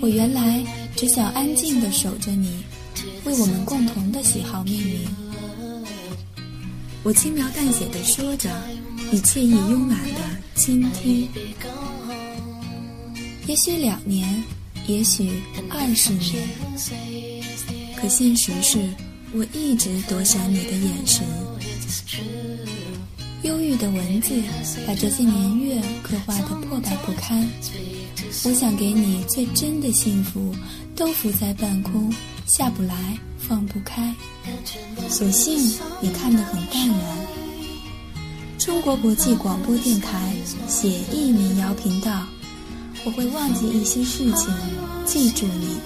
我原来只想安静地守着你，为我们共同的喜好命名。我轻描淡写地说着，你惬意慵懒地倾听。也许两年，也许二十年，可现实是我一直躲闪你的眼神。忧郁的文字把这些年月刻画得破败不堪。我想给你最真的幸福，都浮在半空，下不来，放不开。所幸你看得很淡然。中国国际广播电台写意民谣频道，我会忘记一些事情，记住你。